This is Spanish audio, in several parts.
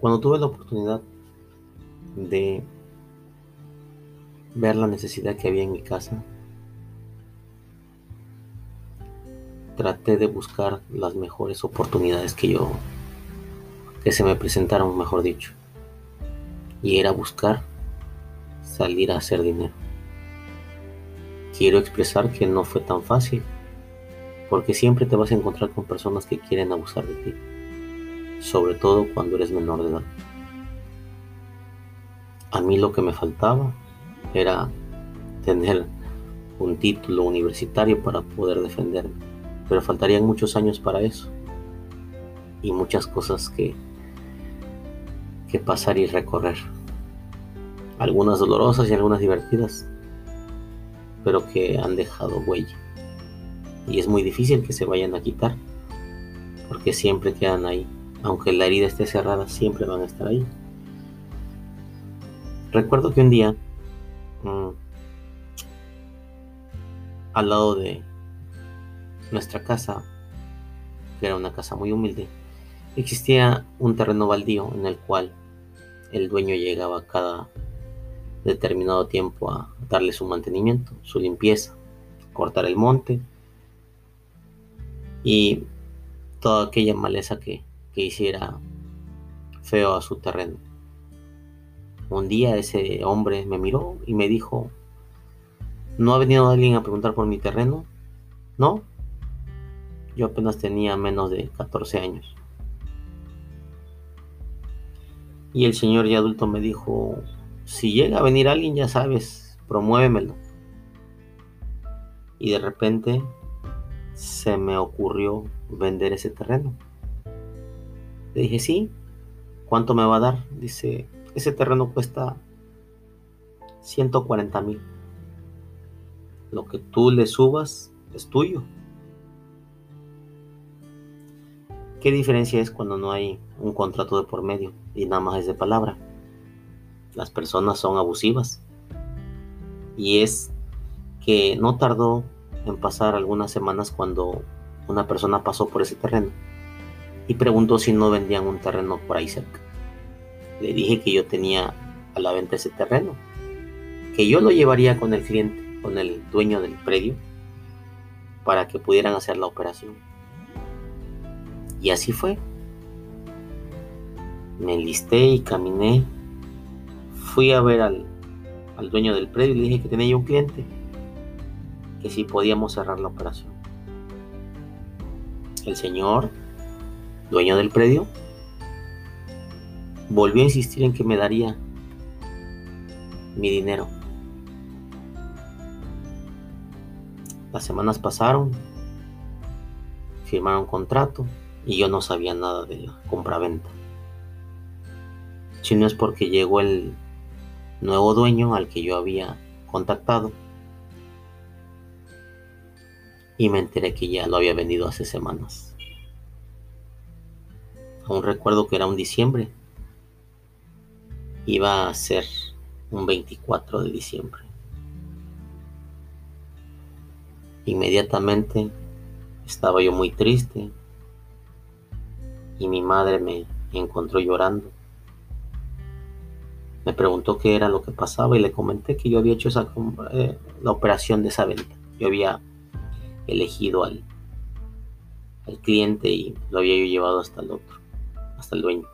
Cuando tuve la oportunidad de ver la necesidad que había en mi casa, traté de buscar las mejores oportunidades que yo, que se me presentaron, mejor dicho. Y era buscar salir a hacer dinero. Quiero expresar que no fue tan fácil, porque siempre te vas a encontrar con personas que quieren abusar de ti, sobre todo cuando eres menor de edad. A mí lo que me faltaba era tener un título universitario para poder defenderme pero faltarían muchos años para eso y muchas cosas que, que pasar y recorrer. Algunas dolorosas y algunas divertidas, pero que han dejado huella. Y es muy difícil que se vayan a quitar, porque siempre quedan ahí. Aunque la herida esté cerrada, siempre van a estar ahí. Recuerdo que un día, mm, al lado de, nuestra casa, que era una casa muy humilde, existía un terreno baldío en el cual el dueño llegaba cada determinado tiempo a darle su mantenimiento, su limpieza, cortar el monte y toda aquella maleza que, que hiciera feo a su terreno. Un día ese hombre me miró y me dijo, ¿no ha venido alguien a preguntar por mi terreno? No, yo apenas tenía menos de 14 años. Y el señor ya adulto me dijo, si llega a venir alguien, ya sabes, promuévemelo. Y de repente se me ocurrió vender ese terreno. Le dije, sí, ¿cuánto me va a dar? Dice, ese terreno cuesta 140 mil. Lo que tú le subas es tuyo. ¿Qué diferencia es cuando no hay un contrato de por medio y nada más es de palabra? Las personas son abusivas. Y es que no tardó en pasar algunas semanas cuando una persona pasó por ese terreno y preguntó si no vendían un terreno por ahí cerca. Le dije que yo tenía a la venta ese terreno, que yo lo llevaría con el cliente, con el dueño del predio, para que pudieran hacer la operación. Y así fue. Me enlisté y caminé. Fui a ver al, dueño del predio y le dije que tenía yo un cliente, que si podíamos cerrar la operación. El señor, dueño del predio, volvió a insistir en que me daría mi dinero. Las semanas pasaron, firmaron contrato, y yo no sabía nada de la compraventa. Si no es porque llegó el nuevo dueño al que yo había contactado y me enteré que ya lo había vendido hace semanas. Aún recuerdo que era un diciembre. Iba a ser un 24 de diciembre. Inmediatamente estaba yo muy triste, y mi madre me encontró llorando. Me preguntó qué era lo que pasaba y le comenté que yo había hecho eh, la operación de esa venta. Yo había elegido al, cliente y lo había llevado hasta el otro, hasta el dueño.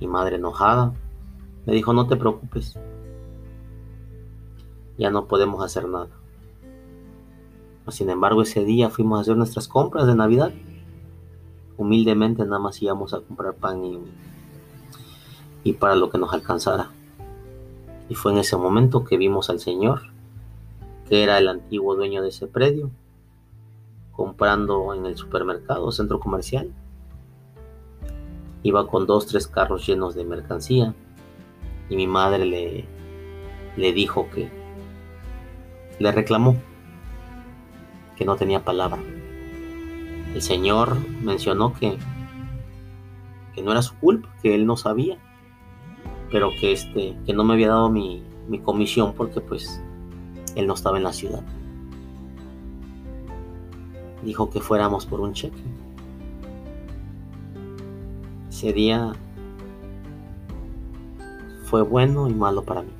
Mi madre enojada me dijo, no te preocupes, ya no podemos hacer nada. Sin embargo, ese día fuimos a hacer nuestras compras de Navidad humildemente nada más íbamos a comprar pan y, y para lo que nos alcanzara. Y fue en ese momento que vimos al Señor, que era el antiguo dueño de ese predio, comprando en el supermercado, centro comercial. Iba con dos, tres carros llenos de mercancía y mi madre le, le dijo que le reclamó que no tenía palabra. El Señor mencionó que, que no era su culpa, que él no sabía, pero que, este, que no me había dado mi, mi comisión porque pues él no estaba en la ciudad. Dijo que fuéramos por un cheque. Ese día fue bueno y malo para mí.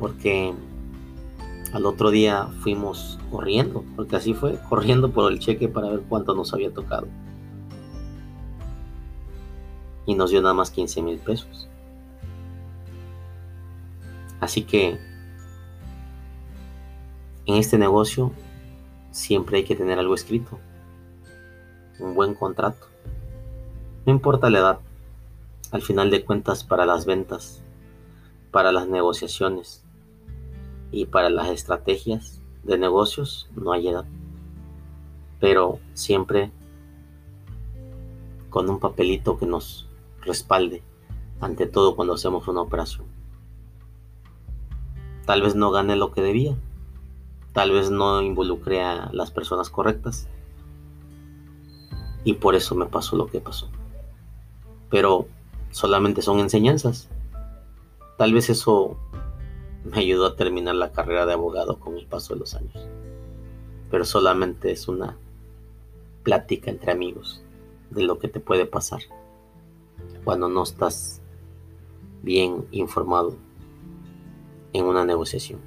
Porque al otro día fuimos corriendo, porque así fue, corriendo por el cheque para ver cuánto nos había tocado. Y nos dio nada más 15 mil pesos. Así que en este negocio siempre hay que tener algo escrito, un buen contrato. No importa la edad, al final de cuentas para las ventas, para las negociaciones y para las estrategias de negocios no hay edad. Pero siempre con un papelito que nos respalde ante todo cuando hacemos una operación. Tal vez no gane lo que debía, tal vez no involucré a las personas correctas y por eso me pasó lo que pasó. Pero solamente son enseñanzas. Tal vez eso me ayudó a terminar la carrera de abogado con el paso de los años. Pero solamente es una plática entre amigos de lo que te puede pasar cuando no estás bien informado en una negociación.